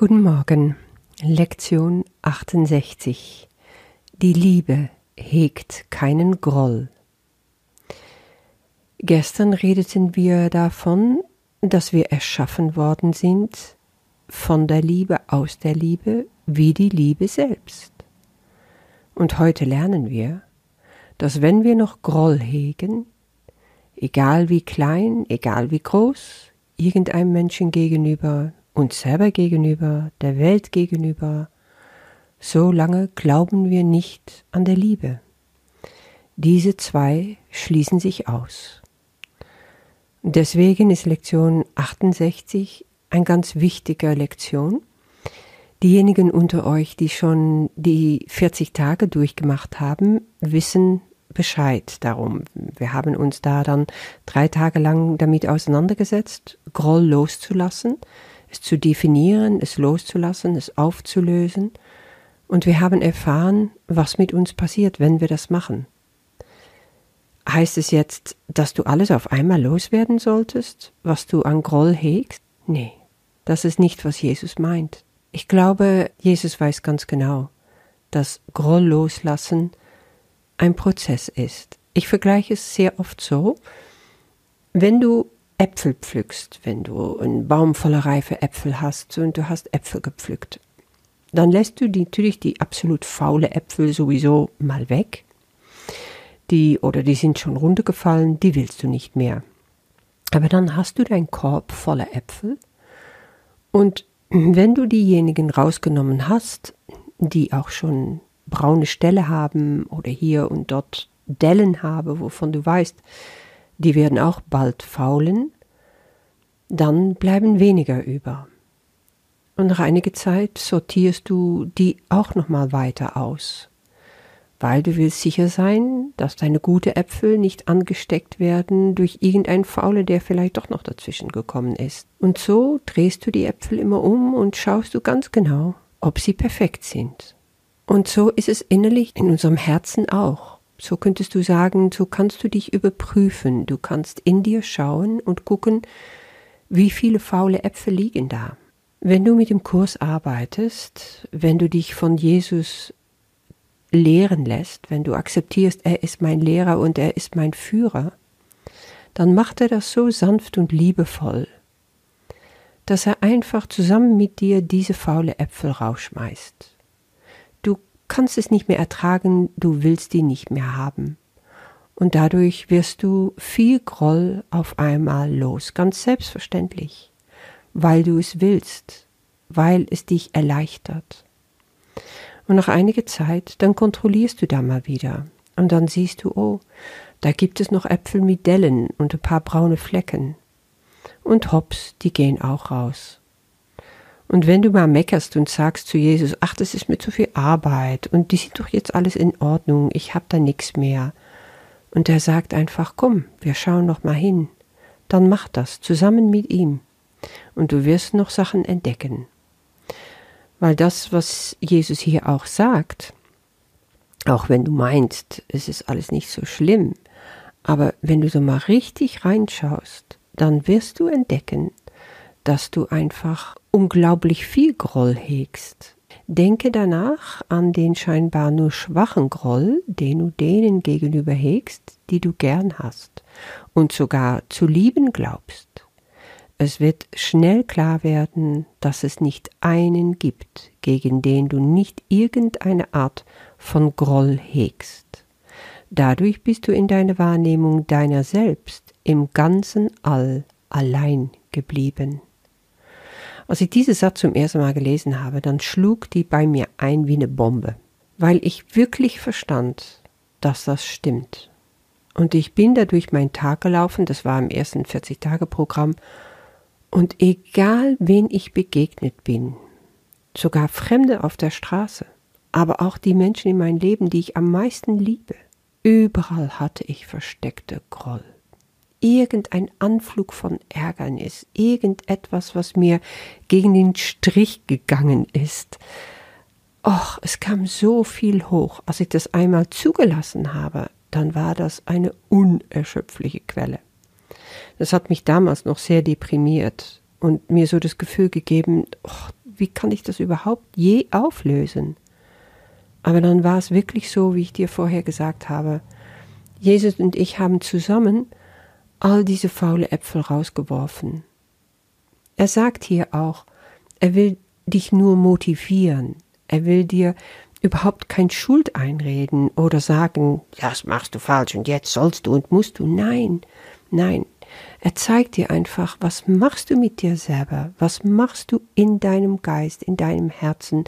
Guten Morgen. Lektion 68. Die Liebe hegt keinen Groll. Gestern redeten wir davon, dass wir erschaffen worden sind von der Liebe aus der Liebe wie die Liebe selbst. Und heute lernen wir, dass wenn wir noch Groll hegen, egal wie klein, egal wie groß, irgendeinem Menschen gegenüber, uns selber gegenüber, der Welt gegenüber, so lange glauben wir nicht an der Liebe. Diese zwei schließen sich aus. Deswegen ist Lektion 68 ein ganz wichtiger Lektion. Diejenigen unter euch, die schon die 40 Tage durchgemacht haben, wissen Bescheid darum. Wir haben uns da dann drei Tage lang damit auseinandergesetzt, Groll loszulassen, es zu definieren, es loszulassen, es aufzulösen. Und wir haben erfahren, was mit uns passiert, wenn wir das machen. Heißt es jetzt, dass du alles auf einmal loswerden solltest, was du an Groll hegst? Nee, das ist nicht, was Jesus meint. Ich glaube, Jesus weiß ganz genau, dass Groll loslassen ein Prozess ist. Ich vergleiche es sehr oft so, wenn du Äpfel pflückst, wenn du einen Baum voller reife Äpfel hast und du hast Äpfel gepflückt, dann lässt du die, natürlich die absolut faule Äpfel sowieso mal weg. Die oder die sind schon runtergefallen, die willst du nicht mehr. Aber dann hast du deinen Korb voller Äpfel und wenn du diejenigen rausgenommen hast, die auch schon braune Stelle haben oder hier und dort Dellen haben, wovon du weißt, die werden auch bald faulen, dann bleiben weniger über. Und nach einiger Zeit sortierst du die auch nochmal weiter aus, weil du willst sicher sein, dass deine gute Äpfel nicht angesteckt werden durch irgendein Faule, der vielleicht doch noch dazwischen gekommen ist. Und so drehst du die Äpfel immer um und schaust du ganz genau, ob sie perfekt sind. Und so ist es innerlich in unserem Herzen auch. So könntest du sagen, so kannst du dich überprüfen, du kannst in dir schauen und gucken, wie viele faule Äpfel liegen da. Wenn du mit dem Kurs arbeitest, wenn du dich von Jesus lehren lässt, wenn du akzeptierst, er ist mein Lehrer und er ist mein Führer, dann macht er das so sanft und liebevoll, dass er einfach zusammen mit dir diese faule Äpfel rausschmeißt kannst es nicht mehr ertragen, du willst die nicht mehr haben. Und dadurch wirst du viel Groll auf einmal los, ganz selbstverständlich, weil du es willst, weil es dich erleichtert. Und nach einiger Zeit, dann kontrollierst du da mal wieder. Und dann siehst du, oh, da gibt es noch Äpfel mit Dellen und ein paar braune Flecken. Und hops, die gehen auch raus. Und wenn du mal meckerst und sagst zu Jesus, ach, das ist mir zu viel Arbeit und die sind doch jetzt alles in Ordnung, ich hab da nichts mehr. Und er sagt einfach, komm, wir schauen noch mal hin. Dann mach das zusammen mit ihm. Und du wirst noch Sachen entdecken. Weil das, was Jesus hier auch sagt, auch wenn du meinst, es ist alles nicht so schlimm, aber wenn du so mal richtig reinschaust, dann wirst du entdecken, dass du einfach unglaublich viel Groll hegst. Denke danach an den scheinbar nur schwachen Groll, den du denen gegenüber hegst, die du gern hast und sogar zu lieben glaubst. Es wird schnell klar werden, dass es nicht einen gibt, gegen den du nicht irgendeine Art von Groll hegst. Dadurch bist du in deiner Wahrnehmung deiner selbst im ganzen All allein geblieben. Als ich diesen Satz zum ersten Mal gelesen habe, dann schlug die bei mir ein wie eine Bombe, weil ich wirklich verstand, dass das stimmt. Und ich bin da durch meinen Tag gelaufen, das war im ersten 40-Tage-Programm, und egal wen ich begegnet bin, sogar Fremde auf der Straße, aber auch die Menschen in meinem Leben, die ich am meisten liebe, überall hatte ich versteckte Groll irgendein Anflug von Ärgernis, irgendetwas, was mir gegen den Strich gegangen ist. Och, es kam so viel hoch. Als ich das einmal zugelassen habe, dann war das eine unerschöpfliche Quelle. Das hat mich damals noch sehr deprimiert und mir so das Gefühl gegeben, och, wie kann ich das überhaupt je auflösen? Aber dann war es wirklich so, wie ich dir vorher gesagt habe. Jesus und ich haben zusammen all diese faule Äpfel rausgeworfen. Er sagt hier auch, er will dich nur motivieren. Er will dir überhaupt kein Schuld einreden oder sagen, das machst du falsch und jetzt sollst du und musst du. Nein, nein. Er zeigt dir einfach, was machst du mit dir selber? Was machst du in deinem Geist, in deinem Herzen,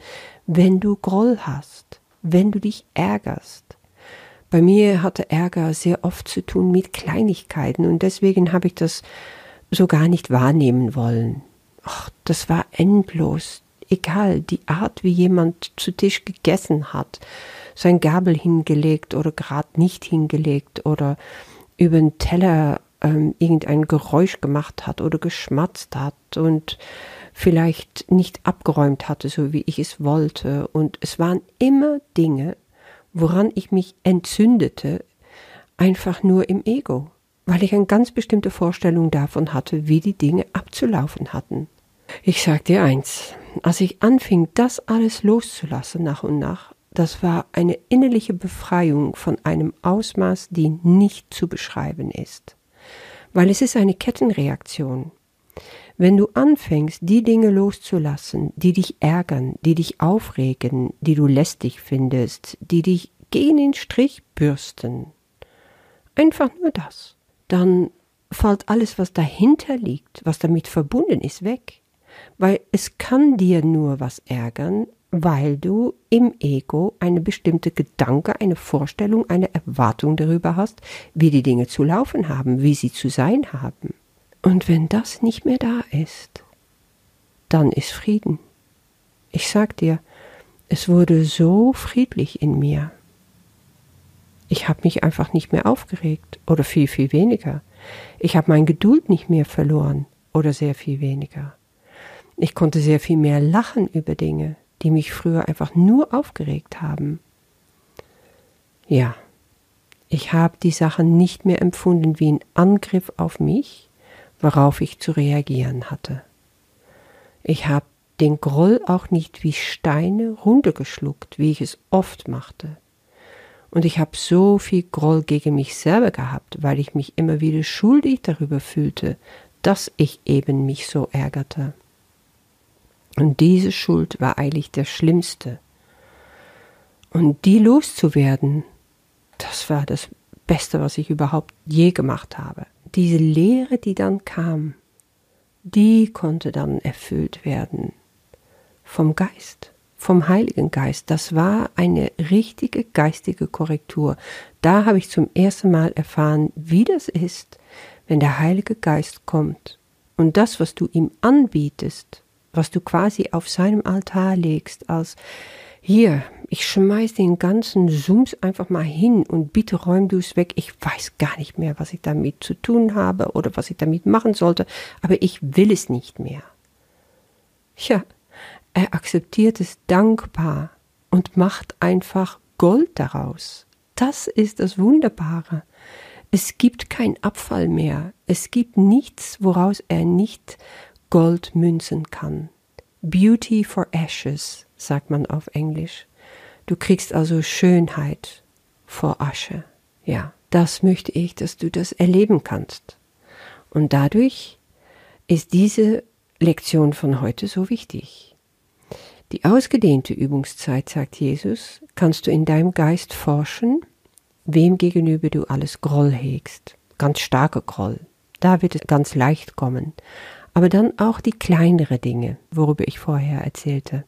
wenn du Groll hast, wenn du dich ärgerst? Bei mir hatte Ärger sehr oft zu tun mit Kleinigkeiten und deswegen habe ich das so gar nicht wahrnehmen wollen. Ach, das war endlos egal, die Art, wie jemand zu Tisch gegessen hat, sein Gabel hingelegt oder gerade nicht hingelegt oder über den Teller ähm, irgendein Geräusch gemacht hat oder geschmatzt hat und vielleicht nicht abgeräumt hatte, so wie ich es wollte. Und es waren immer Dinge, woran ich mich entzündete, einfach nur im Ego, weil ich eine ganz bestimmte Vorstellung davon hatte, wie die Dinge abzulaufen hatten. Ich sag dir eins, als ich anfing, das alles loszulassen nach und nach, das war eine innerliche Befreiung von einem Ausmaß, die nicht zu beschreiben ist. Weil es ist eine Kettenreaktion. Wenn du anfängst, die Dinge loszulassen, die dich ärgern, die dich aufregen, die du lästig findest, die dich gegen den Strich bürsten, einfach nur das, dann fällt alles, was dahinter liegt, was damit verbunden ist, weg weil es kann dir nur was ärgern, weil du im Ego eine bestimmte Gedanke, eine Vorstellung, eine Erwartung darüber hast, wie die Dinge zu laufen haben, wie sie zu sein haben. Und wenn das nicht mehr da ist, dann ist Frieden. Ich sag dir, es wurde so friedlich in mir. Ich habe mich einfach nicht mehr aufgeregt oder viel, viel weniger. Ich habe mein Geduld nicht mehr verloren oder sehr viel weniger. Ich konnte sehr viel mehr lachen über Dinge, die mich früher einfach nur aufgeregt haben. Ja, ich habe die Sachen nicht mehr empfunden wie ein Angriff auf mich, worauf ich zu reagieren hatte. Ich habe den Groll auch nicht wie Steine runtergeschluckt, wie ich es oft machte. Und ich habe so viel Groll gegen mich selber gehabt, weil ich mich immer wieder schuldig darüber fühlte, dass ich eben mich so ärgerte. Und diese Schuld war eigentlich der schlimmste. Und die loszuwerden, das war das Beste, was ich überhaupt je gemacht habe. Diese Lehre, die dann kam, die konnte dann erfüllt werden vom Geist, vom Heiligen Geist. Das war eine richtige geistige Korrektur. Da habe ich zum ersten Mal erfahren, wie das ist, wenn der Heilige Geist kommt und das, was du ihm anbietest, was du quasi auf seinem Altar legst, als hier, ich schmeiß den ganzen Sums einfach mal hin und bitte räum du es weg. Ich weiß gar nicht mehr, was ich damit zu tun habe oder was ich damit machen sollte, aber ich will es nicht mehr. Ja, er akzeptiert es dankbar und macht einfach Gold daraus. Das ist das Wunderbare. Es gibt kein Abfall mehr. Es gibt nichts, woraus er nicht Gold münzen kann. Beauty for Ashes, sagt man auf Englisch. Du kriegst also Schönheit vor Asche. Ja, das möchte ich, dass du das erleben kannst. Und dadurch ist diese Lektion von heute so wichtig. Die ausgedehnte Übungszeit, sagt Jesus, kannst du in deinem Geist forschen, wem gegenüber du alles Groll hegst. Ganz starke Groll. Da wird es ganz leicht kommen aber dann auch die kleinere Dinge, worüber ich vorher erzählte.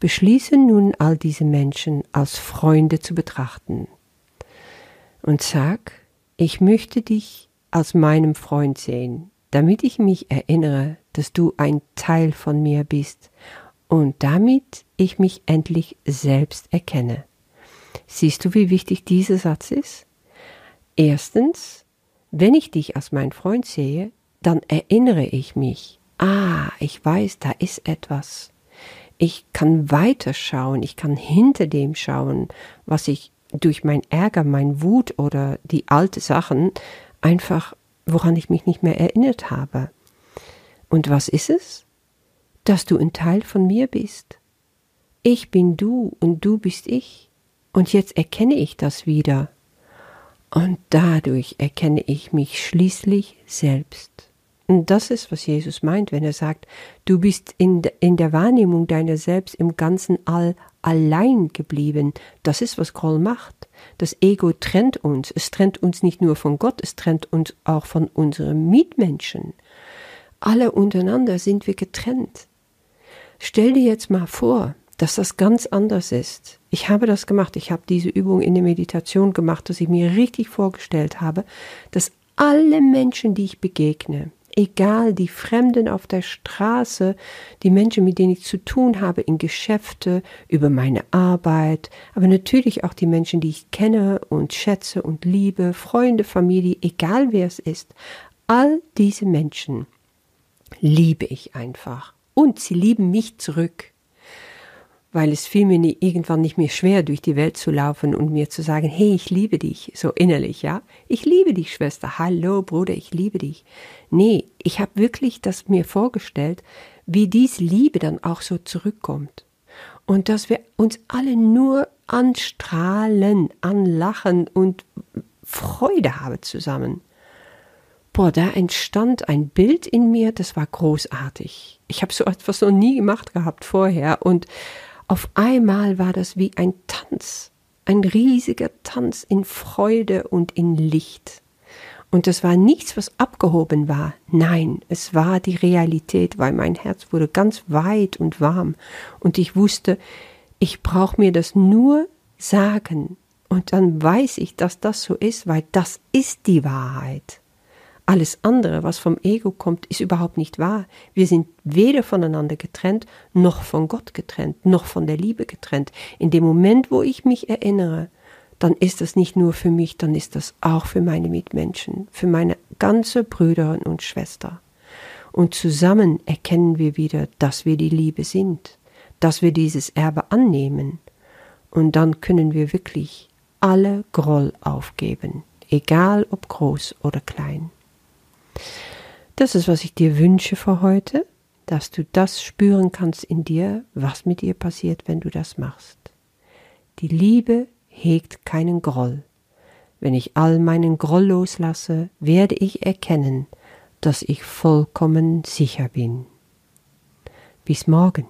Beschließe nun all diese Menschen als Freunde zu betrachten und sag, ich möchte dich als meinem Freund sehen, damit ich mich erinnere, dass du ein Teil von mir bist und damit ich mich endlich selbst erkenne. Siehst du, wie wichtig dieser Satz ist? Erstens, wenn ich dich als mein Freund sehe, dann erinnere ich mich, ah, ich weiß, da ist etwas. Ich kann weiterschauen, ich kann hinter dem schauen, was ich durch mein Ärger, mein Wut oder die alte Sachen einfach, woran ich mich nicht mehr erinnert habe. Und was ist es? dass du ein Teil von mir bist. Ich bin du und du bist ich. Und jetzt erkenne ich das wieder. Und dadurch erkenne ich mich schließlich selbst. Und das ist, was Jesus meint, wenn er sagt, du bist in, in der Wahrnehmung deiner selbst im ganzen All allein geblieben. Das ist, was Groll macht. Das Ego trennt uns. Es trennt uns nicht nur von Gott, es trennt uns auch von unseren Mitmenschen. Alle untereinander sind wir getrennt. Stell dir jetzt mal vor, dass das ganz anders ist. Ich habe das gemacht. Ich habe diese Übung in der Meditation gemacht, dass ich mir richtig vorgestellt habe, dass alle Menschen, die ich begegne, egal die Fremden auf der Straße, die Menschen, mit denen ich zu tun habe, in Geschäfte, über meine Arbeit, aber natürlich auch die Menschen, die ich kenne und schätze und liebe, Freunde, Familie, egal wer es ist, all diese Menschen liebe ich einfach. Und sie lieben mich zurück weil es fiel mir nie, irgendwann nicht mehr schwer, durch die Welt zu laufen und mir zu sagen, hey, ich liebe dich, so innerlich, ja. Ich liebe dich, Schwester. Hallo, Bruder, ich liebe dich. Nee, ich habe wirklich das mir vorgestellt, wie diese Liebe dann auch so zurückkommt. Und dass wir uns alle nur anstrahlen, anlachen und Freude haben zusammen. Boah, da entstand ein Bild in mir, das war großartig. Ich habe so etwas noch nie gemacht gehabt vorher und auf einmal war das wie ein Tanz, ein riesiger Tanz in Freude und in Licht. Und das war nichts, was abgehoben war. Nein, es war die Realität, weil mein Herz wurde ganz weit und warm. Und ich wusste, ich brauche mir das nur sagen. Und dann weiß ich, dass das so ist, weil das ist die Wahrheit. Alles andere, was vom Ego kommt, ist überhaupt nicht wahr. Wir sind weder voneinander getrennt, noch von Gott getrennt, noch von der Liebe getrennt. In dem Moment, wo ich mich erinnere, dann ist das nicht nur für mich, dann ist das auch für meine Mitmenschen, für meine ganze Brüder und Schwester. Und zusammen erkennen wir wieder, dass wir die Liebe sind, dass wir dieses Erbe annehmen. Und dann können wir wirklich alle Groll aufgeben, egal ob groß oder klein. Das ist, was ich dir wünsche für heute, dass du das spüren kannst in dir, was mit dir passiert, wenn du das machst. Die Liebe hegt keinen Groll. Wenn ich all meinen Groll loslasse, werde ich erkennen, dass ich vollkommen sicher bin. Bis morgen.